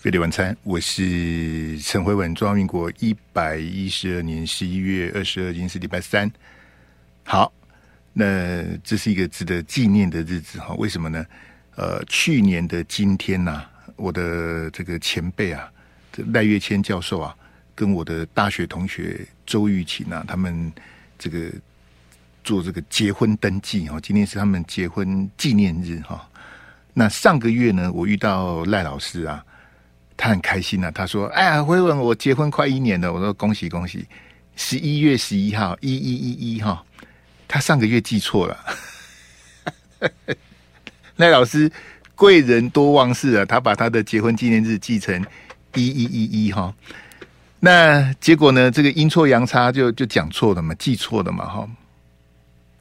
飞碟晚餐，我是陈慧文。中华民国一百一十二年十一月二十二，今天是礼拜三。好，那这是一个值得纪念的日子哈。为什么呢？呃，去年的今天呐、我的这个前辈啊，赖月谦教授啊，跟我的大学同学周玉琴啊，他们这个做这个结婚登记哈。今天是他们结婚纪念日哈。那上个月呢，我遇到赖老师啊。他很开心啊，他说：“哎呀，辉文，我结婚快一年了。”我说：“恭喜恭喜！”十一月十一号，一一一一哈，他上个月记错了。赖老师贵人多忘事啊，他把他的结婚纪念日记成一一一一哈。那结果呢？这个阴错阳差就就讲错了嘛，记错了嘛哈。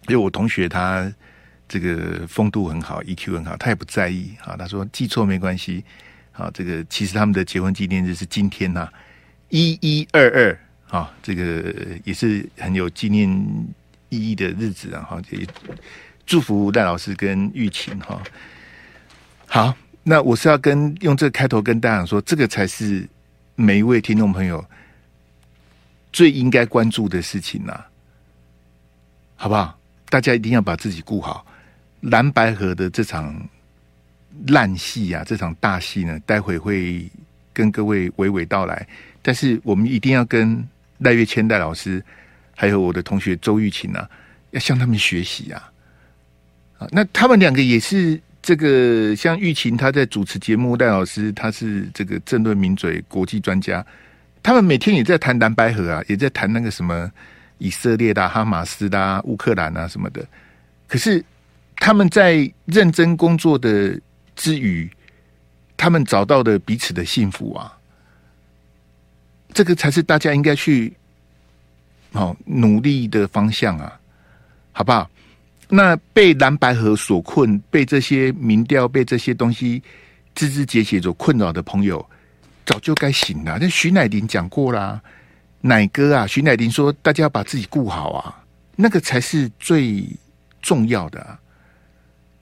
因为我同学他这个风度很好，EQ 很好，他也不在意哈。他说记错没关系。啊，这个其实他们的结婚纪念日是今天呐、啊，一一二二啊，这个也是很有纪念意义的日子啊！哈，也祝福赖老师跟玉琴哈。好，那我是要跟用这个开头跟大家说，这个才是每一位听众朋友最应该关注的事情呐、好不好？大家一定要把自己顾好，蓝白河的这场。烂戏啊！这场大戏呢，待会会跟各位娓娓道来。但是我们一定要跟赖岳谦赖老师，还有我的同学周玉琴啊，要向他们学习啊！啊，那他们两个也是这个，像玉琴他在主持节目，赖老师他是这个政论名嘴、国际专家，他们每天也在谈蓝白河啊，也在谈那个什么以色列的、哈马斯的、乌克兰啊什么的。可是他们在认真工作的。之余，他们找到的彼此的幸福啊，这个才是大家应该去哦努力的方向啊，好不好？那被蓝白河所困，被这些民调、被这些东西枝枝节节所困扰的朋友，早就该醒了。那徐乃麟讲过啦，乃哥啊，徐乃麟说，大家要把自己顾好啊，那个才是最重要的啊。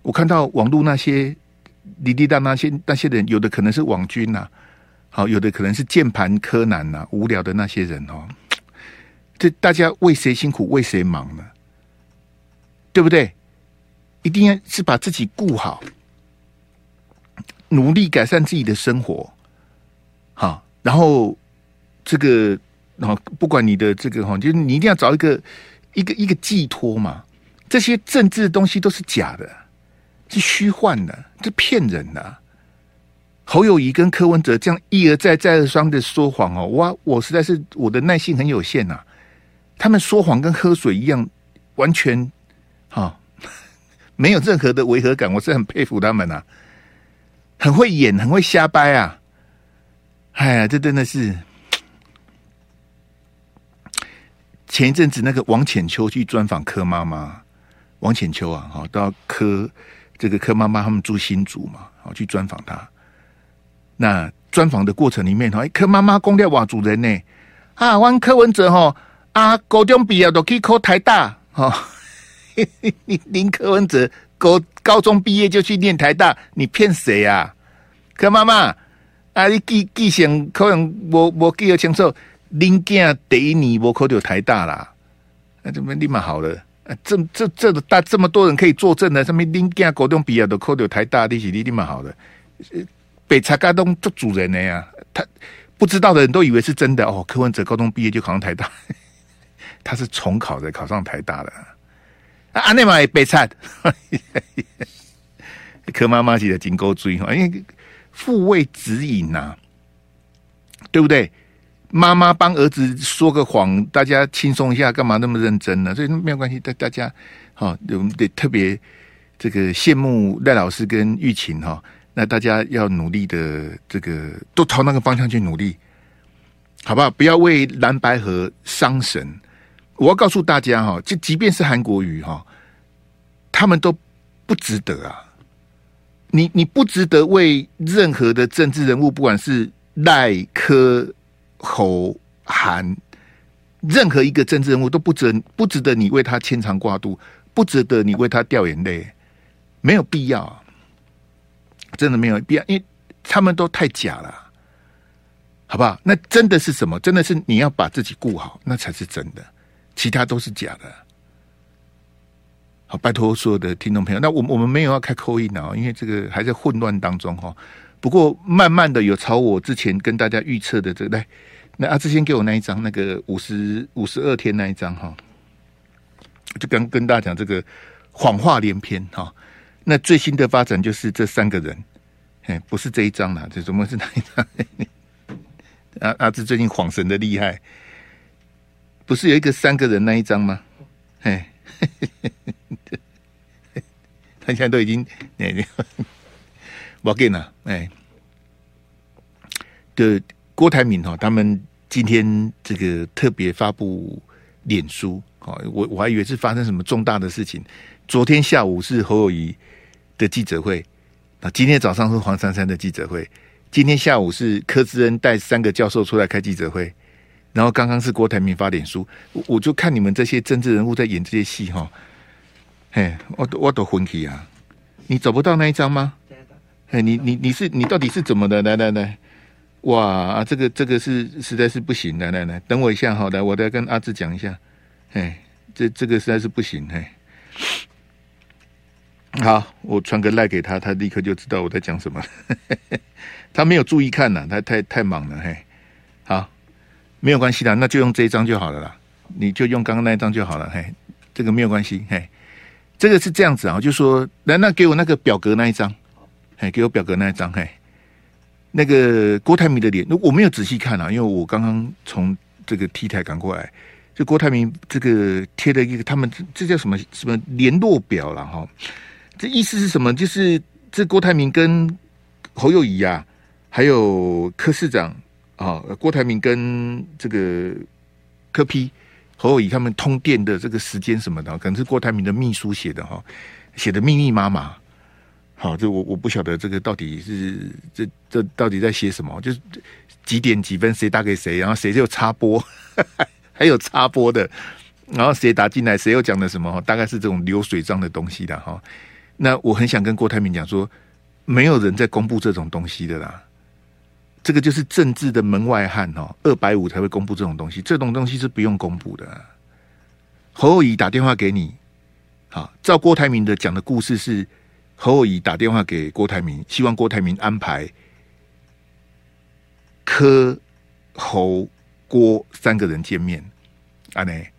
我看到网络那些。滴滴答那些那些人，有的可能是网军呐，好，有的可能是键盘柯南呐，无聊的那些人哦。这大家为谁辛苦为谁忙呢？对不对？一定要是把自己顾好，努力改善自己的生活，好，然后这个，然后不管你的这个哈，就是你一定要找一个一个一个寄托嘛。这些政治的东西都是假的。是虚幻的，是骗人的。侯友宜跟柯文哲这样一而再、再而三的说谎哦，我我实在是我的耐性很有限呐、啊。他们说谎跟喝水一样，完全哈、哦、没有任何的违和感。我是很佩服他们、啊，很会演，很会瞎掰啊！哎呀，这真的是前一阵子那个王浅秋去专访柯妈妈，王浅秋啊，哈到柯。这个柯妈妈他们住新竹嘛，好去专访他。那专访的过程里面，哈，柯妈妈公掉哇主人呢？啊，问柯文哲哈，啊，高中毕业都可以考台大，哈，林林柯文哲高高中毕业就去念台大，你骗谁啊？柯妈妈，啊，你记记性可能无无记得清楚，林家第一年我考到台大啦，那怎么立马好了？这这这大这么多人可以作证的，什么林家高中毕业都考到台大，你是你立马好的。北茶高中做主人的呀，他不知道的人都以为是真的哦。柯文哲高中毕业就考上台大，他是重考的，考上台大的。啊，阿内玛也北茶，柯妈妈写的金钩锥哈，因为父为子引呐，对不对？妈妈帮儿子说个谎，大家轻松一下，干嘛那么认真呢？所以没有关系，大大家好，我们得特别这个羡慕赖老师跟玉琴哈。那大家要努力的，这个都朝那个方向去努力，好不好？不要为蓝白合伤神。我要告诉大家哈，就即便是韩国瑜哈，他们都不值得啊。你你不值得为任何的政治人物，不管是赖科。吼喊，任何一个政治人物都不值不值得你为他牵肠挂肚，不值得你为他掉眼泪，没有必要，真的没有必要，因为他们都太假了，好不好？那真的是什么？真的是你要把自己顾好，那才是真的，其他都是假的。好，拜托所有的听众朋友，那我我们没有要开 call in 啊，因为这个还在混乱当中哈。不过慢慢的有朝我之前跟大家预测的这个来，那阿志先给我那一张那个五十五十二天那一张哈，就刚跟大家讲这个谎话连篇哈。那最新的发展就是这三个人，哎，不是这一张啦，这怎么是哪一张？阿阿志最近恍神的厉害，不是有一个三个人那一张吗？哎，他现在都已经哎。我给呢，哎，的 郭台铭哈，他们今天这个特别发布脸书，哦，我我还以为是发生什么重大的事情。昨天下午是侯友宜的记者会，啊，今天早上是黄珊珊的记者会，今天下午是柯志恩带三个教授出来开记者会，然后刚刚是郭台铭发脸书，我就看你们这些政治人物在演这些戏哈，嘿，我都我都昏去啊，你找不到那一张吗？哎，你你你是你到底是怎么的？来来来，哇啊，这个这个是实在是不行！来来来，等我一下，好的，我再跟阿志讲一下。哎，这这个实在是不行。哎，好，我传个赖给他，他立刻就知道我在讲什么。他没有注意看呐，他太太忙了。嘿，好，没有关系的，那就用这一张就好了啦。你就用刚刚那一张就好了。嘿，这个没有关系。嘿，这个是这样子啊，就说来，那给我那个表格那一张。哎，给我表格那一张，嘿，那个郭台铭的脸，我没有仔细看啊，因为我刚刚从这个 T 台赶过来，就郭台铭这个贴了一个，他们这叫什么什么联络表了哈？这意思是什么？就是这郭台铭跟侯友宜啊，还有柯市长啊，郭台铭跟这个柯 P 侯友宜他们通电的这个时间什么的，可能是郭台铭的秘书写的哈，写的密密麻麻。好，这我我不晓得这个到底是这这到底在写什么？就是几点几分谁打给谁，然后谁就插播，还有插播的，然后谁打进来，谁又讲的什么？大概是这种流水账的东西的哈。那我很想跟郭台铭讲说，没有人在公布这种东西的啦。这个就是政治的门外汉哦，二百五才会公布这种东西，这种东西是不用公布的。侯友宜打电话给你，好，照郭台铭的讲的故事是。侯友宜打电话给郭台铭，希望郭台铭安排柯、侯、郭三个人见面。啊，内，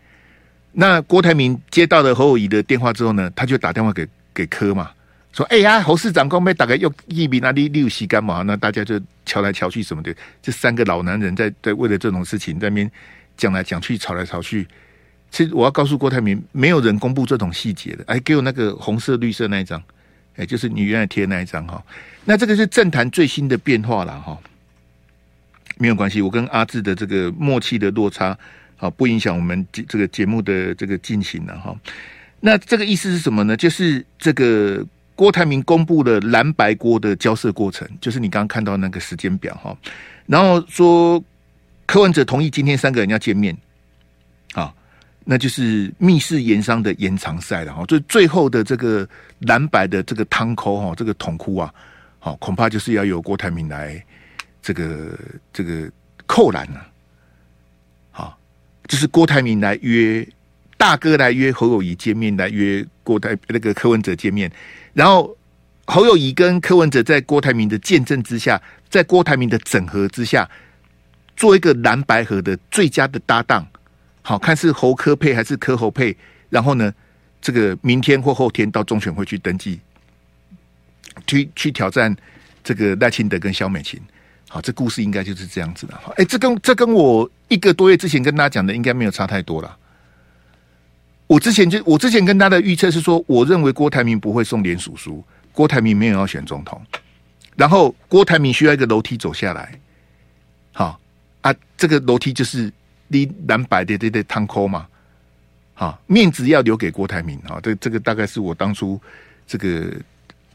那郭台铭接到了侯友宜的电话之后呢，他就打电话给给柯嘛，说：“哎呀，侯市长刚被打个又一笔那里六席干嘛？”那大家就瞧来瞧去什么的，这三个老男人在在为了这种事情在那边讲来讲去，吵来吵去。其实我要告诉郭台铭，没有人公布这种细节的。哎，给我那个红色、绿色那一张。哎，就是你原来贴的那一张哈，那这个是政坛最新的变化了哈，没有关系，我跟阿志的这个默契的落差，好不影响我们这个节目的这个进行了哈。那这个意思是什么呢？就是这个郭台铭公布了蓝白锅的交涉过程，就是你刚刚看到那个时间表哈，然后说柯文哲同意今天三个人要见面，啊。那就是密室盐商的延长赛了哈，最最后的这个蓝白的这个汤沟哈，这个桶哭啊，好恐怕就是要由郭台铭来这个这个扣篮了，好，就是郭台铭来约大哥来约侯友谊见面，来约郭台那个柯文哲见面，然后侯友谊跟柯文哲在郭台铭的见证之下，在郭台铭的整合之下，做一个蓝白合的最佳的搭档。好看是侯柯配还是柯侯配？然后呢，这个明天或后天到中选会去登记，去去挑战这个赖清德跟萧美琴。好，这故事应该就是这样子的。哎，这跟这跟我一个多月之前跟大家讲的应该没有差太多了。我之前就我之前跟他的预测是说，我认为郭台铭不会送连署书，郭台铭没有要选总统，然后郭台铭需要一个楼梯走下来。好啊，这个楼梯就是。离蓝白的这这汤抠嘛，哈，面子要留给郭台铭哈，这这个大概是我当初这个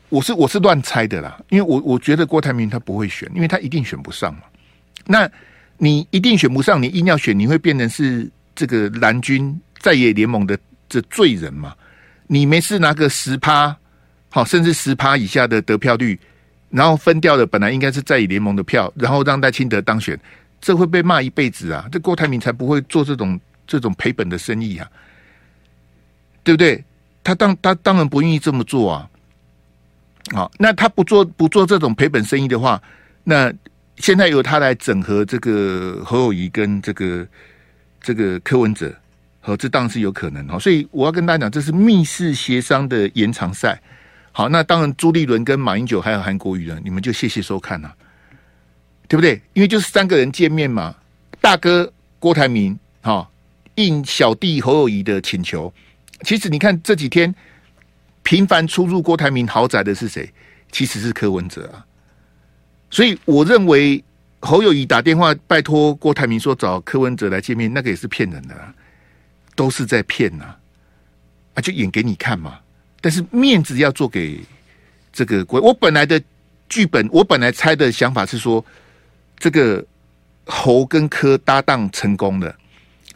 我是我是乱猜的啦，因为我我觉得郭台铭他不会选，因为他一定选不上嘛。那你一定选不上，你硬要选，你会变成是这个蓝军在野联盟的这罪人嘛？你没事拿个十趴，好，甚至十趴以下的得票率，然后分掉的本来应该是在野联盟的票，然后让赖清德当选。这会被骂一辈子啊！这郭台铭才不会做这种这种赔本的生意啊，对不对？他当他当然不愿意这么做啊。好，那他不做不做这种赔本生意的话，那现在由他来整合这个侯友谊跟这个这个柯文哲，好，这当然是有可能哈。所以我要跟大家讲，这是密室协商的延长赛。好，那当然朱立伦跟马英九还有韩国瑜呢，你们就谢谢收看呐、对不对？因为就是三个人见面嘛，大哥郭台铭，好，应小弟侯友宜的请求。其实你看这几天。频繁出入郭台铭豪宅的是谁？其实是柯文哲啊。所以我认为侯友宜打电话拜托郭台铭说找柯文哲来见面，那个也是骗人的，都是在骗呐啊，就演给你看嘛。但是面子要做给这个国。我本来的剧本，我本来猜的想法是说，这个侯跟柯搭档成功了，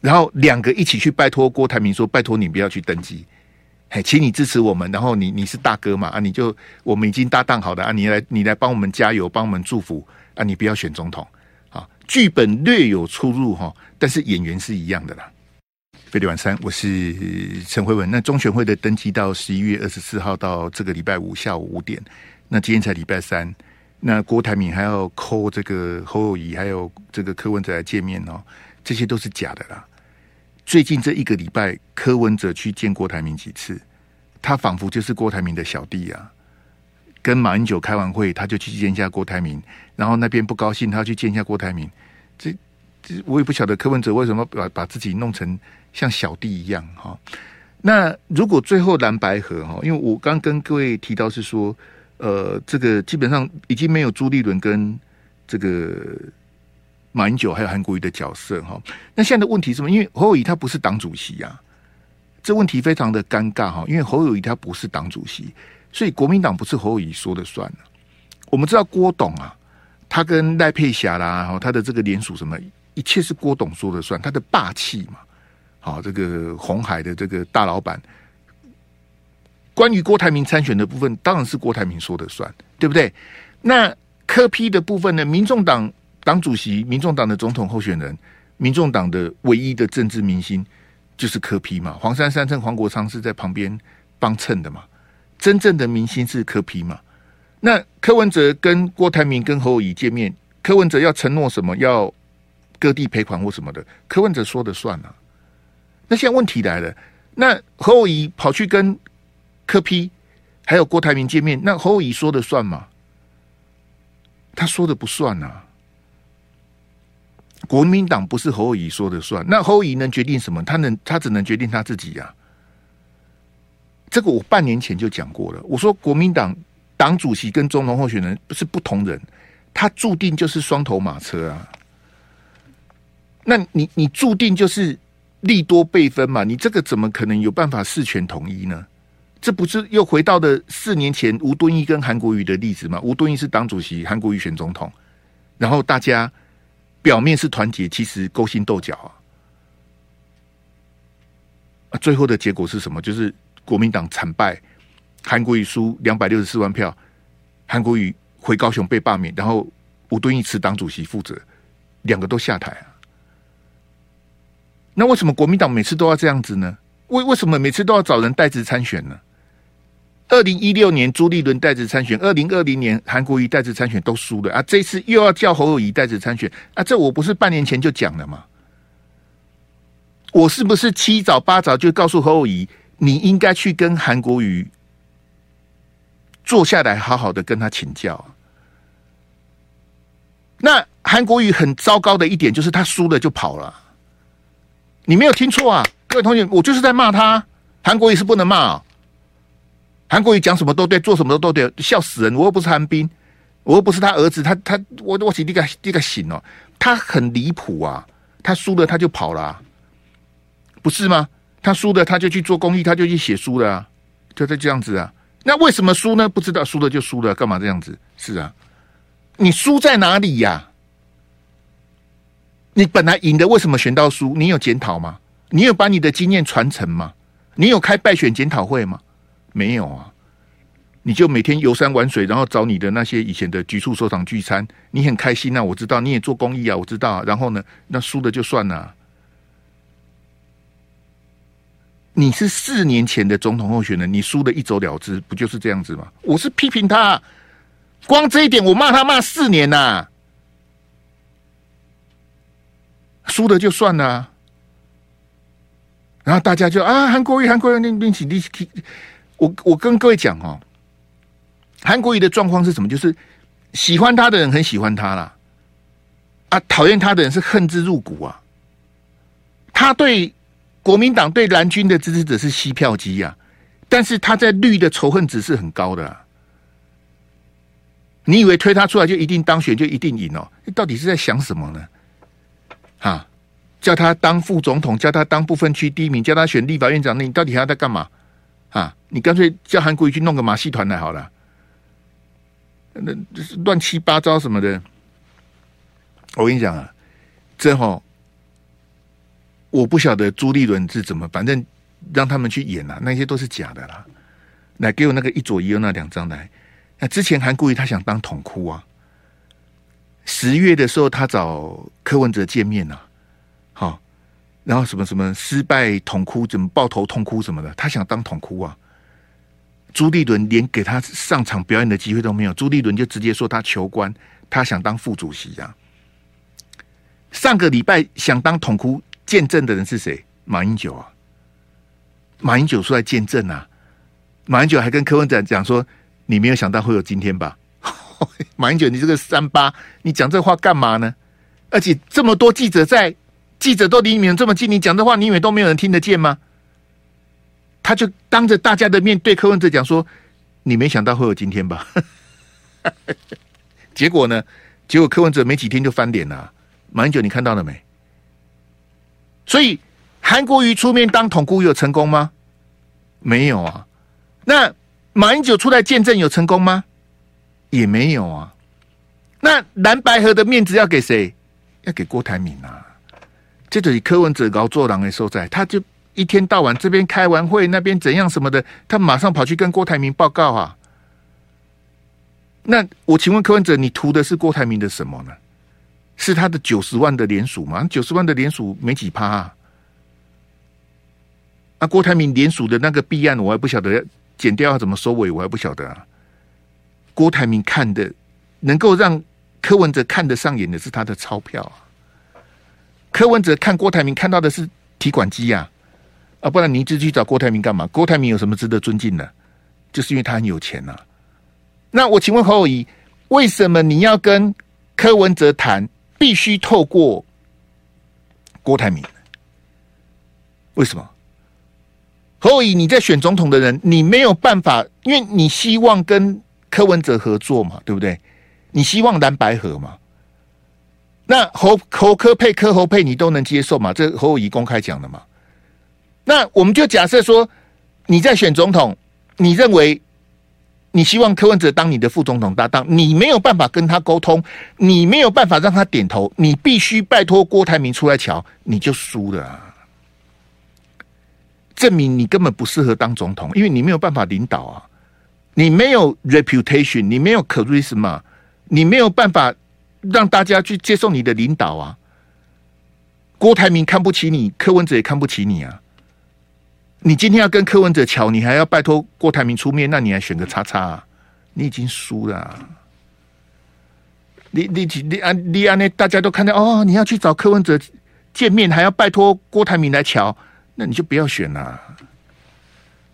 然后两个一起去拜托郭台铭说，拜托你不要去登记。哎，请你支持我们，然后你你是大哥嘛啊，你就我们已经搭档好的啊，你来你来帮我们加油，帮我们祝福啊，你不要选总统啊。剧本略有出入哈，但是演员是一样的啦。飞碟晚餐，我是陈慧文。那中选会的登记到十一月二十四号到这个礼拜五下午五点，那今天才礼拜三，那郭台铭还要 call 这个侯友宜，还有这个柯文哲来见面哦，这些都是假的啦。最近这一个礼拜，柯文哲去见郭台铭几次，他仿佛就是郭台铭的小弟啊。跟马英九开完会，他就去见一下郭台铭，然后那边不高兴，他要去见一下郭台铭。我也不晓得柯文哲为什么把把自己弄成像小弟一样哈。那如果最后蓝白合哈，因为我刚跟各位提到是说，呃，这个基本上已经没有朱立伦跟这个。马英九还有韩国瑜的角色哈，那现在的问题是什么？因为侯友谊他不是党主席呀，这问题非常的尴尬哈。因为侯友谊他不是党主席，所以国民党不是侯友谊说了算。我们知道郭董啊，他跟赖佩霞啦，然后，他的这个联署什么，一切是郭董说了算，他的霸气嘛。好，这个红海的这个大老板，关于郭台铭参选的部分，当然是郭台铭说了算，对不对？那柯 P 的部分呢？民众党。党主席、民众党的总统候选人、民众党的唯一的政治明星就是柯 P 嘛？黄珊珊跟黄国昌是在旁边帮衬的嘛？真正的明星是柯 P 嘛？那柯文哲跟郭台铭跟侯友宜见面，柯文哲要承诺什么？要割地赔款或什么的？柯文哲说的算啊。那现在问题来了，那侯友宜跑去跟柯批还有郭台铭见面，那侯友宜说的算吗？他说的不算啊。国民党不是侯友宜说的算，那侯友宜能决定什么？他能，他只能决定他自己呀、啊。这个我半年前就讲过了。我说国民党党主席跟总统候选人是不同人，他注定就是双头马车啊。那你你注定就是利多倍分嘛？你这个怎么可能有办法事权统一呢？这不是又回到了四年前吴敦义跟韩国瑜的例子吗？吴敦义是党主席，韩国瑜选总统，然后大家。表面是团结，其实勾心斗角啊！啊，最后的结果是什么？就是国民党惨败，韩国瑜输两百六十四万票，韩国瑜回高雄被罢免，然后吴敦义辞党主席负责，两个都下台啊！那为什么国民党每次都要这样子呢？为为什么每次都要找人代职参选呢？二零一六年朱立伦代职参选，二零二零年韩国瑜代职参选都输了啊！这次又要叫侯友谊代职参选啊！这我不是半年前就讲了吗？我是不是七早八早就告诉侯友谊，你应该去跟韩国瑜坐下来，好好的跟他请教？那韩国瑜很糟糕的一点就是他输了就跑了，你没有听错啊，各位同学，我就是在骂他，韩国瑜是不能骂啊。韩国瑜讲什么都对，做什么都对，笑死人！我又不是韩冰，我又不是他儿子，他他我我起这个这个醒哦，他很离谱啊！他输了他就跑了啊，不是吗？他输了他就去做公益，他就去写书了啊，就在这样子啊。那为什么输呢？不知道，输了就输了，干嘛这样子？是啊，你输在哪里呀？你本来赢的，为什么选到输？你有检讨吗？你有把你的经验传承吗？你有开败选检讨会吗？没有啊，你就每天游山玩水，然后找你的那些以前的局处首长聚餐，你很开心啊，我知道你也做公益啊，我知道。然后呢，那输的就算了。你是四年前的总统候选人，你输的一走了之，不就是这样子吗？我是批评他，光这一点我骂他骂四年呐、输的就算了。然后大家就啊，韩国瑜，韩国瑜，你你起你起，我我跟各位讲哦，韩国瑜的状况是什么？就是喜欢他的人很喜欢他啦，啊，讨厌他的人是恨之入骨啊。他对国民党对蓝军的支持者是吸票机呀，但是他在绿的仇恨值是很高的啊。你以为推他出来就一定当选就一定赢哦？你到底是在想什么呢？哈？叫他当副总统，叫他当不分区第一名，叫他选立法院长，那你到底还要在干嘛？啊，你干脆叫韩国瑜去弄个马戏团来好了。那就是乱七八糟什么的。我跟你讲啊，这吼，我不晓得朱立伦是怎么，反正让他们去演啊，那些都是假的啦。来给我那个一左一右那两张来。那之前韩国瑜他想当统哭啊，十月的时候他找柯文哲见面啊。好，然后什么什么失败痛哭，怎么抱头痛哭什么的，他想当痛哭啊。朱立伦连给他上场表演的机会都没有，朱立伦就直接说他求官，他想当副主席啊。上个礼拜想当痛哭见证的人是谁？马英九啊，马英九出来见证啊。马英九还跟柯文哲讲说：“你没有想到会有今天吧？” 马英九，你这个三八，你讲这话干嘛呢？而且这么多记者在。记者都离你们这么近，你讲的话，你以为都没有人听得见吗？他就当着大家的面对柯文哲讲说：“你没想到会有今天吧？” 结果呢？结果柯文哲没几天就翻脸了。马英九，你看到了没？所以韩国瑜出面当统姑有成功吗？没有啊。那马英九出来见证有成功吗？也没有啊。那蓝白河的面子要给谁？要给郭台铭啊。这就是柯文哲搞做狼的所在，他就一天到晚这边开完会，那边怎样什么的，他马上跑去跟郭台铭报告啊。那我请问柯文哲，你图的是郭台铭的什么呢？是他的九十万的联署吗？九十万的联署没几趴啊。啊，郭台铭联署的那个弊案，我还不晓得剪掉要怎么收尾，我还不晓得啊。郭台铭看的，能够让柯文哲看得上眼的是他的钞票啊。柯文哲看郭台铭看到的是提款机呀，啊，不然你一直去找郭台铭干嘛？郭台铭有什么值得尊敬的？就是因为他很有钱呐、啊。那我请问侯友宜，为什么你要跟柯文哲谈，必须透过郭台铭？为什么？侯友宜你在选总统的人，你没有办法，因为你希望跟柯文哲合作嘛，对不对？你希望蓝白合嘛？那侯侯科配柯侯配你都能接受吗？这侯友宜公开讲的嘛？那我们就假设说你在选总统，你认为你希望柯文哲当你的副总统搭档，你没有办法跟他沟通，你没有办法让他点头，你必须拜托郭台铭出来瞧，你就输了啊！证明你根本不适合当总统，因为你没有办法领导啊，你没有 reputation，你没有 charisma，你没有办法。让大家去接受你的领导啊！郭台铭看不起你，柯文哲也看不起你啊！你今天要跟柯文哲瞧，你还要拜托郭台铭出面，那你还选个叉叉啊？你已经输了啊。你你你啊你啊！那大家都看到哦，你要去找柯文哲见面，还要拜托郭台铭来瞧，那你就不要选了。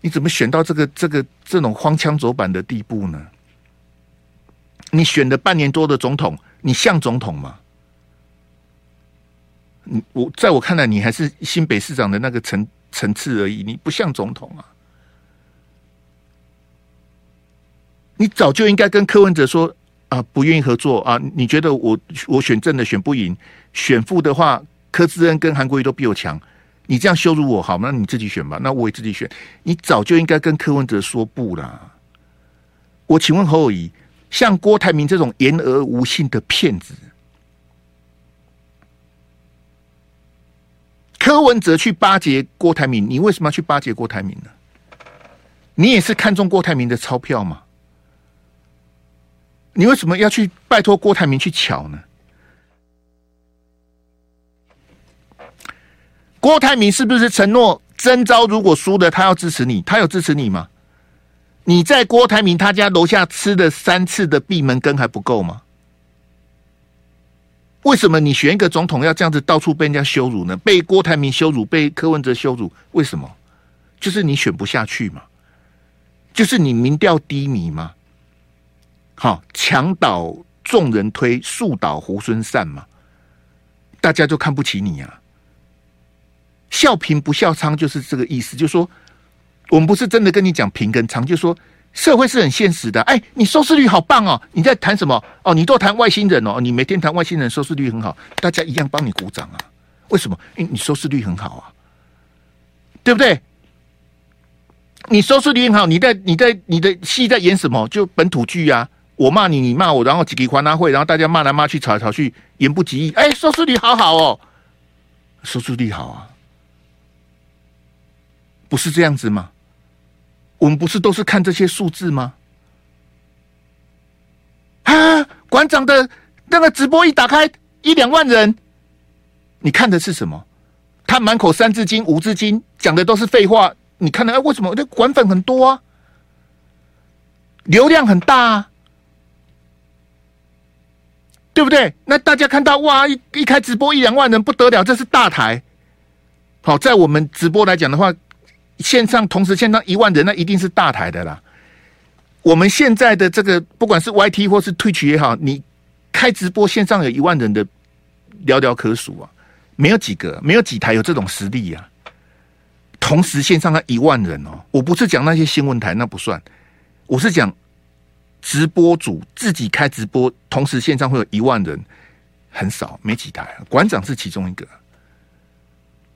你怎么选到这个这个这种荒腔走板的地步呢？你选了半年多的总统。你像总统吗？你我在我看来，你还是新北市长的那个层层次而已，你不像总统啊！你早就应该跟柯文哲说啊，不愿意合作啊！你觉得我我选正的选不赢，选副的话，柯志恩跟韩国瑜都比我强，你这样羞辱我好吗？那你自己选吧，那我也自己选。你早就应该跟柯文哲说不啦！我请问侯友谊。像郭台铭这种言而无信的骗子，柯文哲去巴结郭台铭，你为什么要去巴结郭台铭呢？你也是看中郭台铭的钞票吗？你为什么要去拜托郭台铭去抢呢？郭台铭是不是承诺征召如果输了，他要支持你？他有支持你吗？你在郭台铭他家楼下吃了三次的闭门羹还不够吗？为什么你选一个总统要这样子到处被人家羞辱呢？被郭台铭羞辱，被柯文哲羞辱，为什么？就是你选不下去嘛，就是你民调低迷嘛。好，墙倒众人推，树倒猢狲散嘛，大家就看不起你啊。笑贫不笑娼就是这个意思，就是说我们不是真的跟你讲贫跟娼，就是说。社会是很现实的，哎，你收视率好棒哦！你在谈什么？哦，你都谈外星人哦，你每天谈外星人，收视率很好，大家一样帮你鼓掌啊？为什么？因为你收视率很好啊，对不对？你收视率很好，你在你在你的戏在演什么？就本土剧啊！我骂你，你骂我，然后几个欢乐会，然后大家骂来骂去，吵来吵去，言不及义。哎，收视率好好哦，收视率好啊，不是这样子吗？我们不是都是看这些数字吗？啊，馆长的那个直播一打开一两万人，你看的是什么？他满口三字经五字经，讲的都是废话。你看的哎，为什么？这馆粉很多啊，流量很大啊，对不对？那大家看到哇，一一开直播一两万人不得了，这是大台。好，在我们直播来讲的话。线上同时线上一万人，那一定是大台的啦。我们现在的这个，不管是 YT 或是 Twitch 也好，你开直播线上有一万人的寥寥可数啊，没有几个，没有几台有这种实力呀、啊。同时线上的一万人哦，我不是讲那些新闻台，那不算，我是讲直播主自己开直播，同时线上会有一万人，很少，没几台。馆长是其中一个。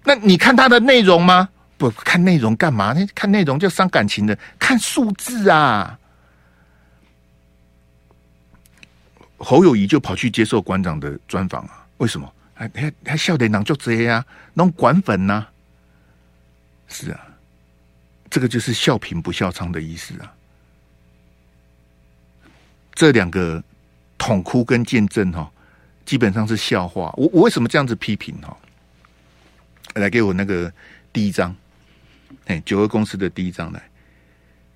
那你看他的内容吗？不看内容干嘛？那看内容就伤感情的，看数字啊！侯友谊就跑去接受馆长的专访啊？为什么？还还还笑脸囊就这样啊？弄馆粉呐？是啊，这个就是笑贫不笑娼的意思啊！这两个捅哭跟见证哈，基本上是笑话。我我为什么这样子批评哈？来给我那个第一张。哎，九二公司的第一张来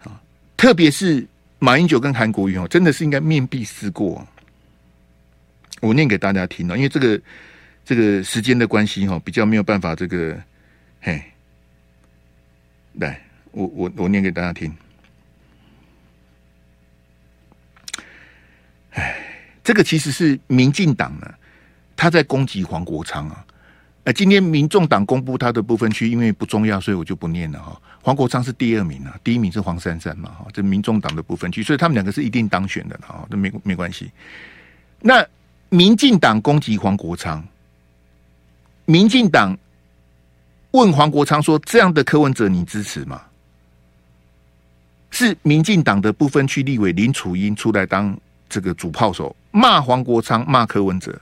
啊，特别是马英九跟韩国瑜哦，真的是应该面壁思过。我念给大家听哦，因为这个这个时间的关系哈，比较没有办法这个嘿，来，我我我念给大家听。哎，这个其实是民进党呢，他在攻击黄国昌啊。哎，今天民众党公布他的不分区，因为不重要，所以我就不念了哈。黄国昌是第二名啊，第一名是黄珊珊嘛哈。这民众党的不分区，所以他们两个是一定当选的哈，那没没关系。那民进党攻击黄国昌，民进党问黄国昌说：“这样的柯文哲你支持吗？”是民进党的不分区立委林楚英出来当这个主炮手，骂黄国昌，骂柯文哲。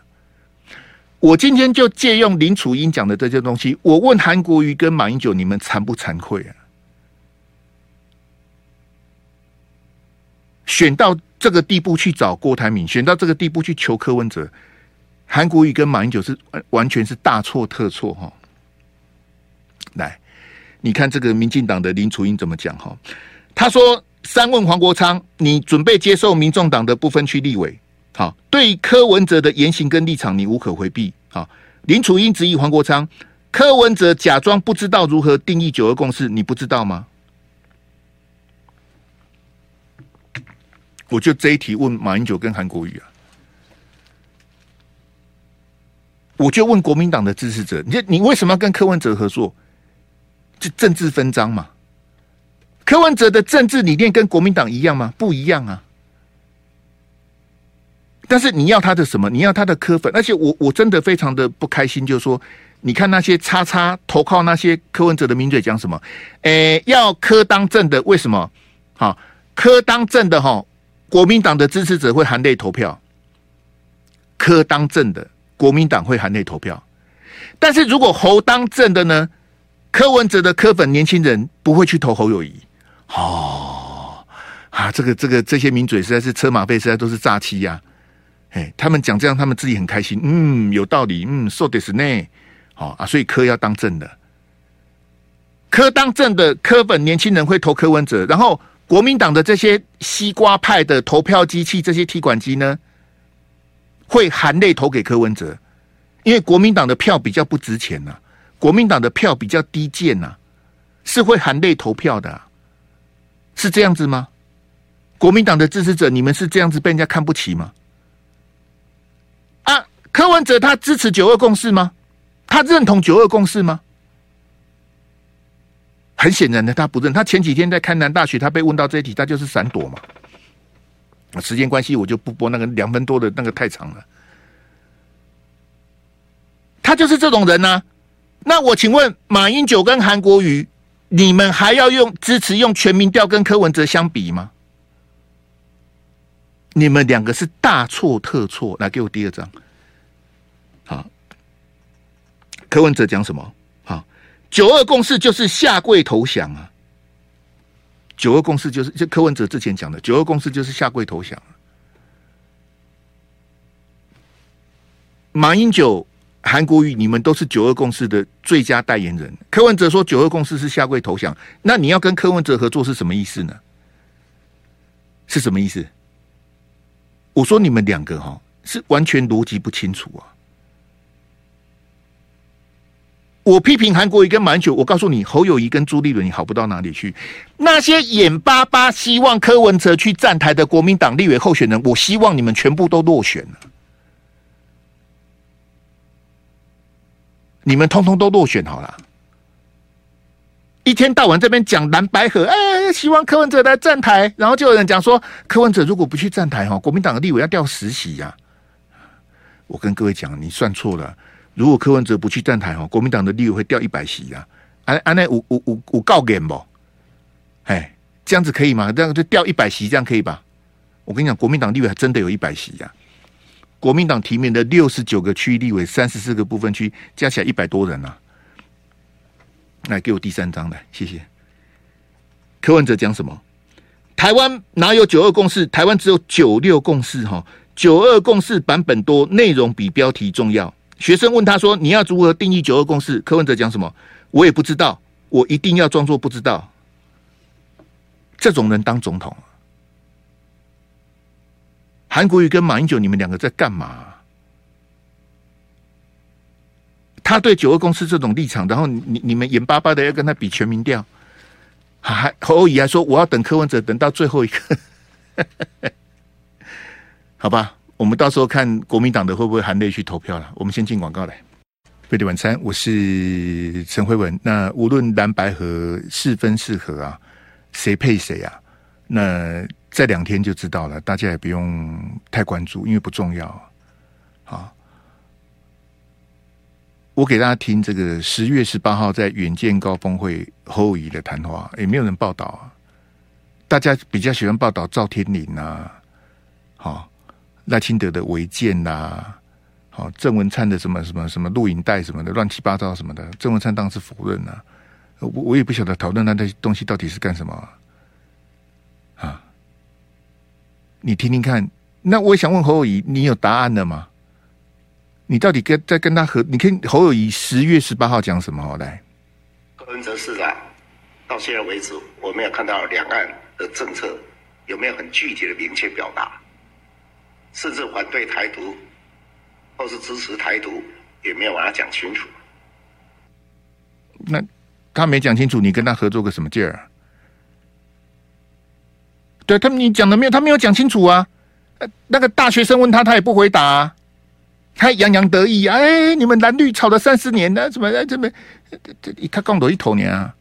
我今天就借用林楚英讲的这些东西，我问韩国瑜跟马英九，你们惭不惭愧啊？选到这个地步去找郭台铭，选到这个地步去求柯文哲，韩国瑜跟马英九是完全是大错特错哈！来，你看这个民进党的林楚英怎么讲哈？他说：“三问黄国昌，你准备接受民众党的不分区立委？”好，对柯文哲的言行跟立场，你无可回避。好，林楚英质疑黄国昌，柯文哲假装不知道如何定义九二共识，你不知道吗？我就这一题问马英九跟韩国瑜啊，我就问国民党的支持者，你你为什么要跟柯文哲合作？这政治分赃嘛？柯文哲的政治理念跟国民党一样吗？不一样啊。但是你要他的什么？你要他的科粉，而且我我真的非常的不开心，就是说，你看那些叉叉投靠那些柯文哲的名嘴讲什么？诶，要柯当政的，为什么？好，柯当政的哈，国民党的支持者会含泪投票。柯当政的国民党会含泪投票，但是如果侯当政的呢？柯文哲的柯粉年轻人不会去投侯友谊。哦，啊，这个这个这些名嘴实在是车马费，实在都是诈欺呀！哎，他们讲这样，他们自己很开心，嗯，有道理，嗯，说的是呢，好啊，所以柯要当正的，柯当正的，柯本年轻人会投柯文哲，然后国民党的这些西瓜派的投票机器，这些提款机呢，会含泪投给柯文哲，因为国民党的票比较不值钱呐、国民党的票比较低贱呐、是会含泪投票的、是这样子吗？国民党的支持者，你们是这样子被人家看不起吗？柯文哲他支持九二共识吗？他认同九二共识吗？很显然的，他不认。他前几天在开南大学，他被问到这一题，他就是闪躲嘛。时间关系，我就不播那个两分多的那个太长了。他就是这种人呢、那我请问，马英九跟韩国瑜，你们还要用支持用全民调跟柯文哲相比吗？你们两个是大错特错。来，给我第二张。好，柯文哲讲什么？好，九二共识就是下跪投降啊。九二共识就是，就柯文哲之前讲的，九二共识就是下跪投降。马英九、韩国瑜，你们都是九二共识的最佳代言人。柯文哲说九二共识是下跪投降，那你要跟柯文哲合作是什么意思呢？是什么意思？我说你们两个哈是完全逻辑不清楚啊！我批评韩国瑜跟马英九，我告诉你，侯友宜跟朱立伦，你好不到哪里去。那些眼巴巴希望柯文哲去站台的国民党立委候选人，我希望你们全部都落选了。你们通通都落选好了。一天到晚这边讲蓝白合，哎，希望柯文哲来站台，然后就有人讲说，柯文哲如果不去站台，哈，国民党的立委要掉十席呀。我跟各位讲，你算错了。如果柯文哲不去站台哈，国民党的立委会掉一百席呀！安安那我我我我告给不？哎，这样子可以吗？这样就掉一百席，这样可以吧？我跟你讲，国民党立委还真的有一百席呀！国民党提名的六十九个区域立委，三十四个部分区，加起来一百多人啊！来，给我第三张来，谢谢。柯文哲讲什么？台湾哪有九二共识？台湾只有九六共识哈！九二共识版本多，内容比标题重要。学生问他说：“你要如何定义九二共识？”柯文哲讲什么？我也不知道，我一定要装作不知道。这种人当总统，韩国瑜跟马英九，你们两个在干嘛？他对九二共识这种立场，然后你你们眼巴巴的要跟他比全民调，还侯友宜还说我要等柯文哲等到最后一刻，好吧？我们到时候看国民党的会不会含泪去投票了。我们先进广告来。飞碟晚餐，我是陈辉文。那无论蓝白和是分是合啊，谁配谁啊？那这两天就知道了，大家也不用太关注，因为不重要。好，我给大家听这个十月十八号在远见高峰会侯友的谈话，也没有人报道啊。大家比较喜欢报道赵天林啊，好。赖清德的违建呐，好郑文灿的什么什么什么录影带什么的乱七八糟什么的，郑文灿当时否认了，我我也不晓得讨论那那些东西到底是干什么啊？你听听看，那我想问侯友宜，你有答案了吗？你到底跟在跟他和你看侯友宜十月十八号讲什么？好来，柯文哲市长到现在为止，我没有看到两岸的政策有没有很具体的明确表达。甚至反对台独，或是支持台独，也没有把它讲清楚。那他没讲清楚，你跟他合作个什么劲儿？对他，你讲的没有，他没有讲清楚啊。那个大学生问他，他也不回答啊，他洋洋得意啊。哎，你们蓝绿吵了三十年的，怎么这么这这他刚多一头年啊？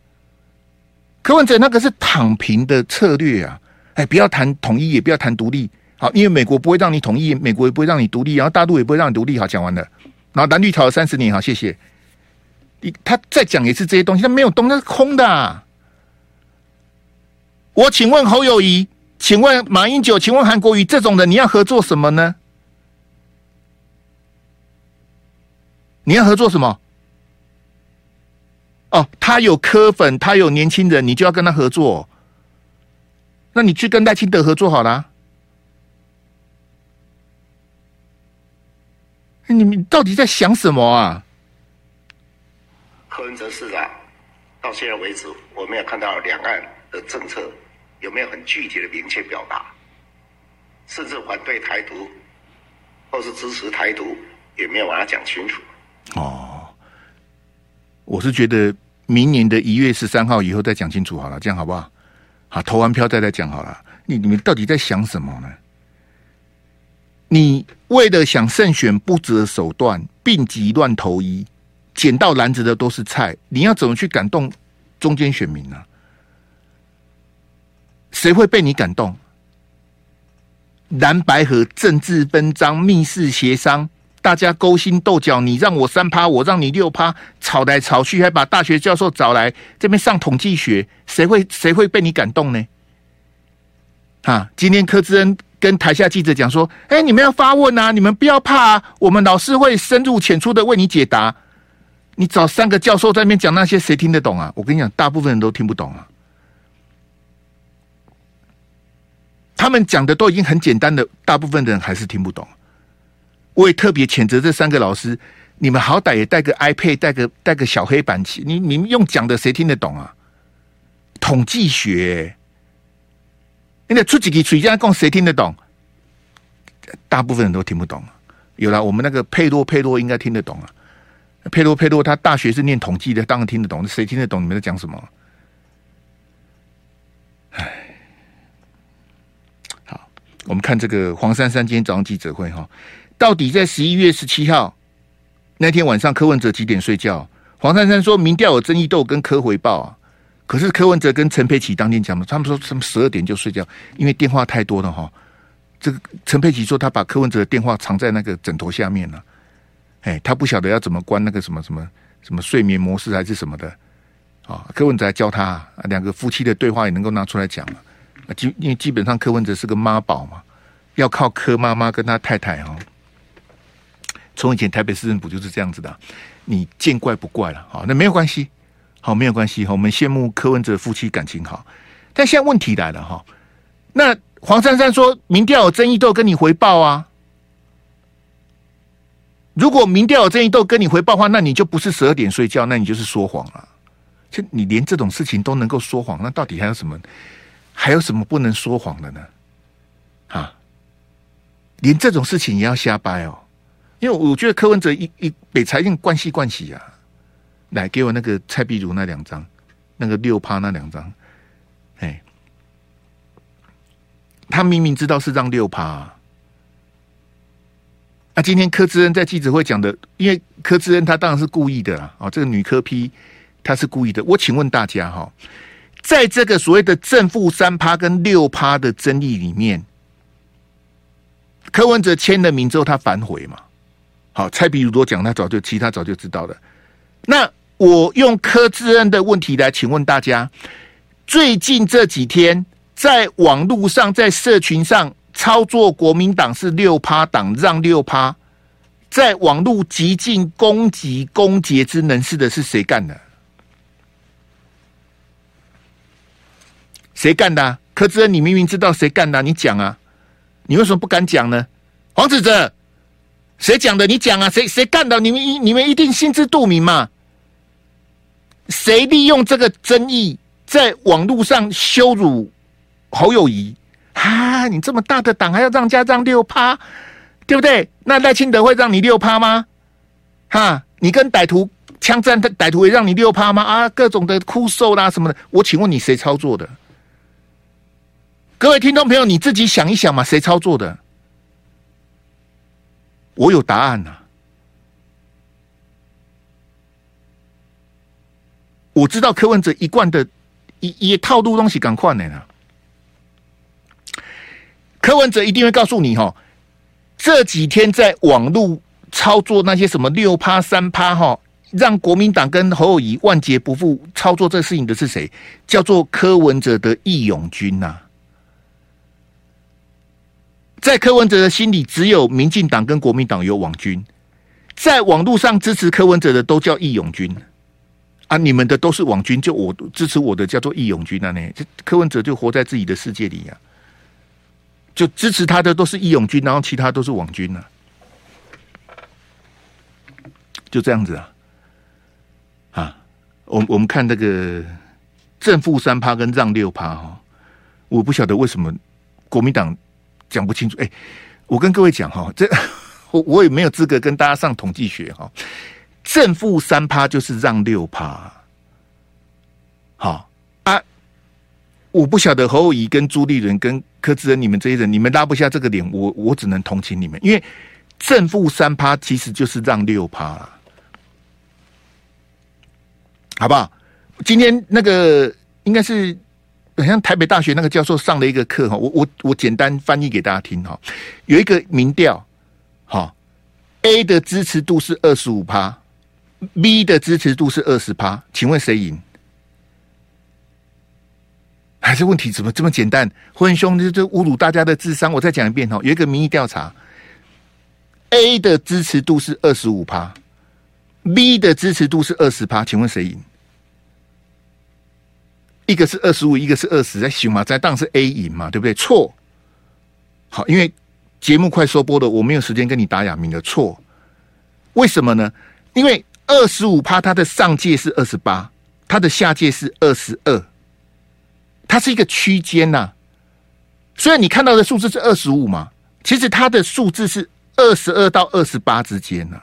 柯文哲那个是躺平的策略啊！哎，不要谈统一，也不要谈独立。好，因为美国不会让你统一，美国也不会让你独立，然后大陆也不会让你独立。好，讲完了。然后蓝绿吵了三十年，好，谢谢。你他再讲一次这些东西，他没有动，那是空的啊。我请问侯友宜，请问马英九，请问韩国瑜，这种人你要合作什么呢？你要合作什么？哦，他有科粉，他有年轻人，你就要跟他合作。那你去跟赖清德合作好了。你们到底在想什么啊？柯文哲市长到现在为止，我没有看到两岸的政策有没有很具体的明确表达，甚至反对台独或是支持台独，也没有把它讲清楚。哦，我是觉得明年的一月十三号以后再讲清楚好了，这样好不好？好，投完票再来讲好了。你你们到底在想什么呢？你为了想胜选不择手段，病急乱投医，捡到篮子的都是菜。你要怎么去感动中间选民呢？谁会被你感动？蓝白合政治分赃，密室协商，大家勾心斗角，你让我三趴，我让你六趴，吵来吵去，还把大学教授找来这边上统计学，谁会谁会被你感动呢？啊，今天柯志恩。跟台下记者讲说：“哎、你们要发问啊，你们不要怕啊，我们老师会深入浅出的为你解答。你找三个教授在那边讲那些，谁听得懂啊？我跟你讲，大部分人都听不懂啊。他们讲的都已经很简单的，大部分的人还是听不懂。我也特别谴责这三个老师，你们好歹也带个 iPad，带个带个小黑板去，你你们用讲的，谁听得懂啊？统计学。”你得出几个嘴，这样讲谁听得懂？大部分人都听不懂。有了，我们那个佩洛佩洛应该听得懂啊。佩洛佩洛他大学是念统计的，当然听得懂。谁听得懂你们在讲什么？唉，好，我们看这个黄珊珊今天早上记者会哈，到底在十一月十七号那天晚上，柯文哲几点睡觉？黄珊珊说民调有争议，都跟柯回报啊。可是柯文哲跟陈佩琪当天讲的，他们说什么十二点就睡觉，因为电话太多了哈。这个陈佩琪说他把柯文哲的电话藏在那个枕头下面了，哎，他不晓得要怎么关那个什么什么什么睡眠模式还是什么的啊。柯文哲还教他两个夫妻的对话也能够拿出来讲啊，基因为基本上柯文哲是个妈宝嘛，要靠柯妈妈跟他太太哈。从以前台北市政府就是这样子的，你见怪不怪了啊，那没有关系。好，没有关系哈。我们羡慕柯文哲夫妻感情好，但现在问题来了哈。那黄珊珊说民调有争议，都跟你回报啊。如果民调有争议，都跟你回报的话，那你就不是十二点睡觉，那你就是说谎了。就你连这种事情都能够说谎，那到底还有什么？还有什么不能说谎的呢？啊，连这种事情也要瞎掰哦。因为我觉得柯文哲一一北财经关系关系啊。来给我那个蔡壁如那两张，那个六趴那两张，哎，他明明知道是张六趴啊，啊！今天柯志恩在记者会讲的，因为柯志恩他当然是故意的啦，啊，这个女柯 P 他是故意的。我请问大家哈，在这个所谓的正负三趴跟六趴的争议里面，柯文哲签了名之后他反悔嘛？好，蔡壁如多讲，他早就其他早就知道了，那。我用柯志恩的问题来请问大家：最近这几天在网络上、在社群上操作国民党是六趴党让六趴，在网络极尽攻击、攻訐之能事的是谁干的？谁干的？柯志恩，你明明知道谁干的，你讲啊！你为什么不敢讲呢？黄子哲，谁讲的？你讲啊！谁谁干的？你们一你们一定心知肚明嘛！谁利用这个争议在网络上羞辱侯友谊？啊，你这么大的党还要让家让六趴，对不对？那赖清德会让你六趴吗？哈，你跟歹徒枪战，歹徒会让你六趴吗？啊，各种的哭诉啦什么的，我请问你谁操作的？各位听众朋友，你自己想一想嘛，谁操作的？我有答案呐、我知道柯文哲一贯的一一套路东西赶快呢。柯文哲一定会告诉你哈，这几天在网络操作那些什么六趴三趴哈，让国民党跟侯友宜万劫不复操作这事情的是谁？叫做柯文哲的义勇军呐。在柯文哲的心里，只有民进党跟国民党有网军，在网络上支持柯文哲的都叫义勇军。啊，你们的都是网军，就我支持我的叫做义勇军啊，呢，这柯文哲就活在自己的世界里呀、啊，就支持他的都是义勇军，然后其他都是网军啊，就这样子啊，啊，我我们看那个正负三趴跟让六趴哈，我不晓得为什么国民党讲不清楚，哎、我跟各位讲哈，这 我我也没有资格跟大家上统计学哈。正负三趴就是让六趴，好啊！我不晓得侯友宜跟朱立伦跟柯志恩你们这些人，你们拉不下这个脸，我我只能同情你们，因为正负三趴其实就是让六趴，好不好？今天那个应该是好像台北大学那个教授上了一个课哈，我我我简单翻译给大家听哈，有一个民调，好 A 的支持度是二十五趴。B 的支持度是二十趴，请问谁赢？还是问题怎么这么简单？混兄，这这侮辱大家的智商。我再讲一遍哦，有一个民意调查，A 的支持度是二十五趴，B 的支持度是二十趴，请问谁赢？一个是二十五，一个是二十，在行嘛？在当是 A 赢嘛，对不对？错。好，因为节目快收播了，我没有时间跟你打哑谜的错。为什么呢？因为二十五趴，它的上界是二十八，它的下界是二十二，它是一个区间呐。虽然你看到的数字是二十五嘛，其实它的数字是二十二到二十八之间呐。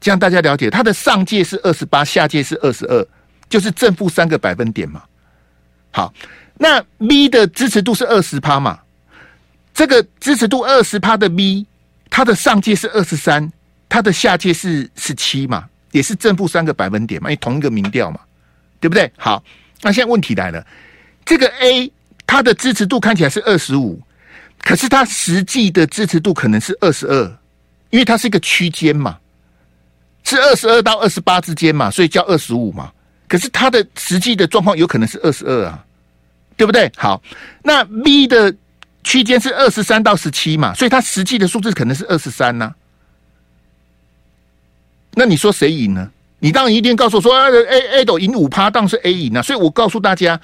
这样大家了解，它的上界是二十八，下界是二十二，就是正负三个百分点嘛。好，那 v 的支持度是二十趴嘛？这个支持度二十趴的 v，它的上界是二十三。它的下界是十七嘛，也是正负三个百分点嘛，因为同一个民调嘛，对不对？好，那现在问题来了，这个 A 它的支持度看起来是二十五，可是它实际的支持度可能是二十二，因为它是一个区间嘛，是二十二到二十八之间嘛，所以叫二十五嘛。可是它的实际的状况有可能是二十二啊，对不对？好，那 B 的区间是二十三到十七嘛，所以它实际的数字可能是二十三呢。那你说谁赢呢？你当然一定告诉我说，A A 都赢五趴，当然是 A 赢啊。所以我告诉大家，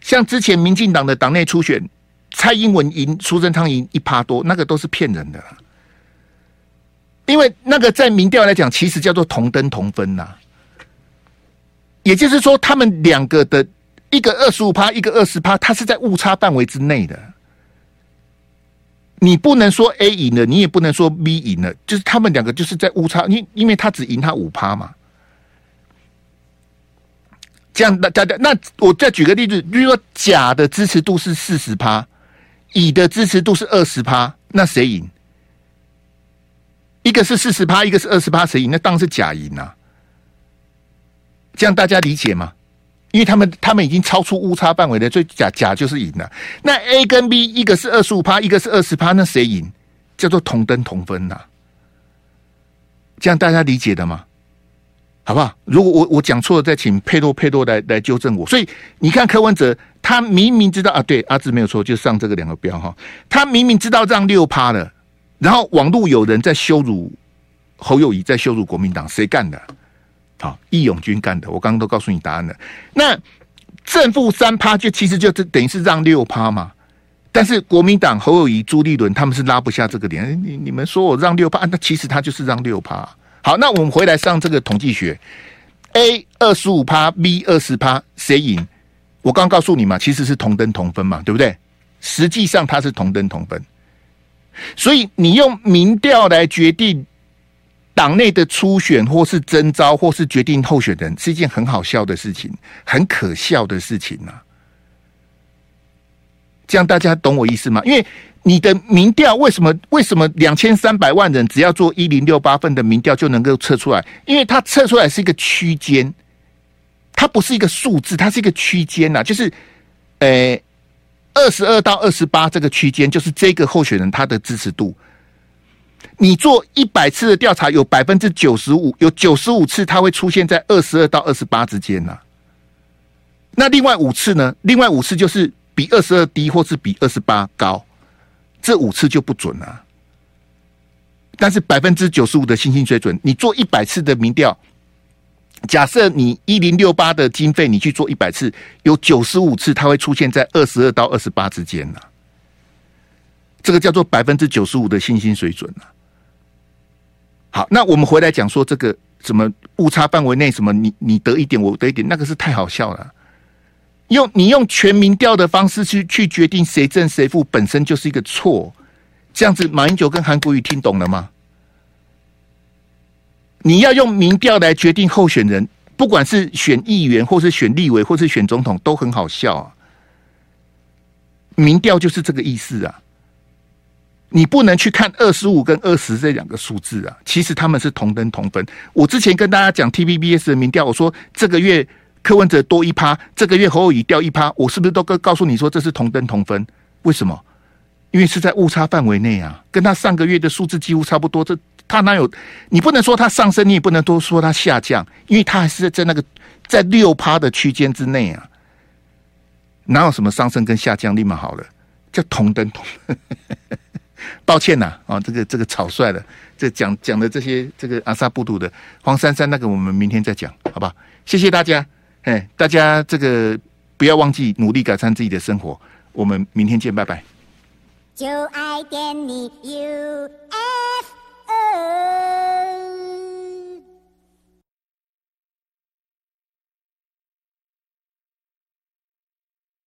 像之前民进党的党内初选，蔡英文赢，苏贞昌赢一趴多，那个都是骗人的。因为那个在民调来讲，其实叫做同登同分呐。也就是说，他们两个的一个二十五趴，一个二十趴，它是在误差范围之内的。你不能说 A 赢了，你也不能说 B 赢了，就是他们两个就是在误差，因因为他只赢他五趴嘛。这样大家，那我再举个例子，比如说甲的支持度是四十趴，乙的支持度是二十趴，那谁赢？一个是四十趴，一个是二十趴，谁赢？那当然是甲赢啊。这样大家理解吗？因为他们他们已经超出误差范围了，所以甲甲就是赢了。那 A 跟 B 一个是二十五趴，一个是二十趴，那谁赢？叫做同登同分呐、这样大家理解的吗？好不好？如果我我讲错了，再请佩多佩多来来纠正我。所以你看柯文哲，他明明知道啊，对，阿志没有错，就上这个两个标哈。他明明知道让六趴了，然后网络有人在羞辱侯友宜，在羞辱国民党，谁干的？好，义勇军干的，我刚刚都告诉你答案了。那正负三趴，就其实就等于是让六趴嘛。但是国民党侯友宜、朱立伦他们是拉不下这个点。你你们说我让六趴，那其实他就是让六趴。好，那我们回来上这个统计学，A 二十五趴，B 二十趴，谁赢？我刚告诉你嘛，其实是同登同分嘛，对不对？实际上它是同登同分，所以你用民调来决定。党内的初选，或是征召，或是决定候选人，是一件很好笑的事情，很可笑的事情啊！这样大家懂我意思吗？因为你的民调为什么为什么两千三百万人只要做一零六八份的民调就能够测出来？因为它测出来是一个区间，它不是一个数字，它是一个区间呐，就是呃二十二到二十八这个区间，就是这个候选人他的支持度。你做一百次的调查，有百分之九十五，有九十五次它会出现在二十二到二十八之间呐。那另外五次呢？另外五次就是比二十二低，或是比二十八高，这五次就不准了。但是百分之九十五的信心水准，你做一百次的民调，假设你一零六八的经费，你去做一百次，有九十五次它会出现在二十二到二十八之间呢。这个叫做百分之九十五的信心水准呢。好，那我们回来讲说这个什么误差范围内，什么你你得一点，我得一点，那个是太好笑了。用你用全民调的方式去去决定谁正谁负，本身就是一个错。这样子，马英九跟韩国瑜听懂了吗？你要用民调来决定候选人，不管是选议员，或是选立委，或是选总统，都很好笑啊。民调就是这个意思啊。你不能去看二十五跟二十这两个数字啊，其实他们是同登同分。我之前跟大家讲 TVBS 的民调，我说这个月柯文哲多一趴，这个月侯友宜掉一趴，我是不是都告告诉你说这是同登同分？为什么？因为是在误差范围内啊，跟他上个月的数字几乎差不多。这他哪有？你不能说他上升，你也不能多说他下降，因为他还是在那个在六趴的区间之内啊。哪有什么上升跟下降？立马好了，叫同登同。抱歉呐，啊，这个这个草率了，这讲讲的这些这个阿萨布杜的黄珊珊那个，我们明天再讲，好吧？谢谢大家，哎，大家这个不要忘记努力改善自己的生活，我们明天见，拜拜。就爱点你 UFO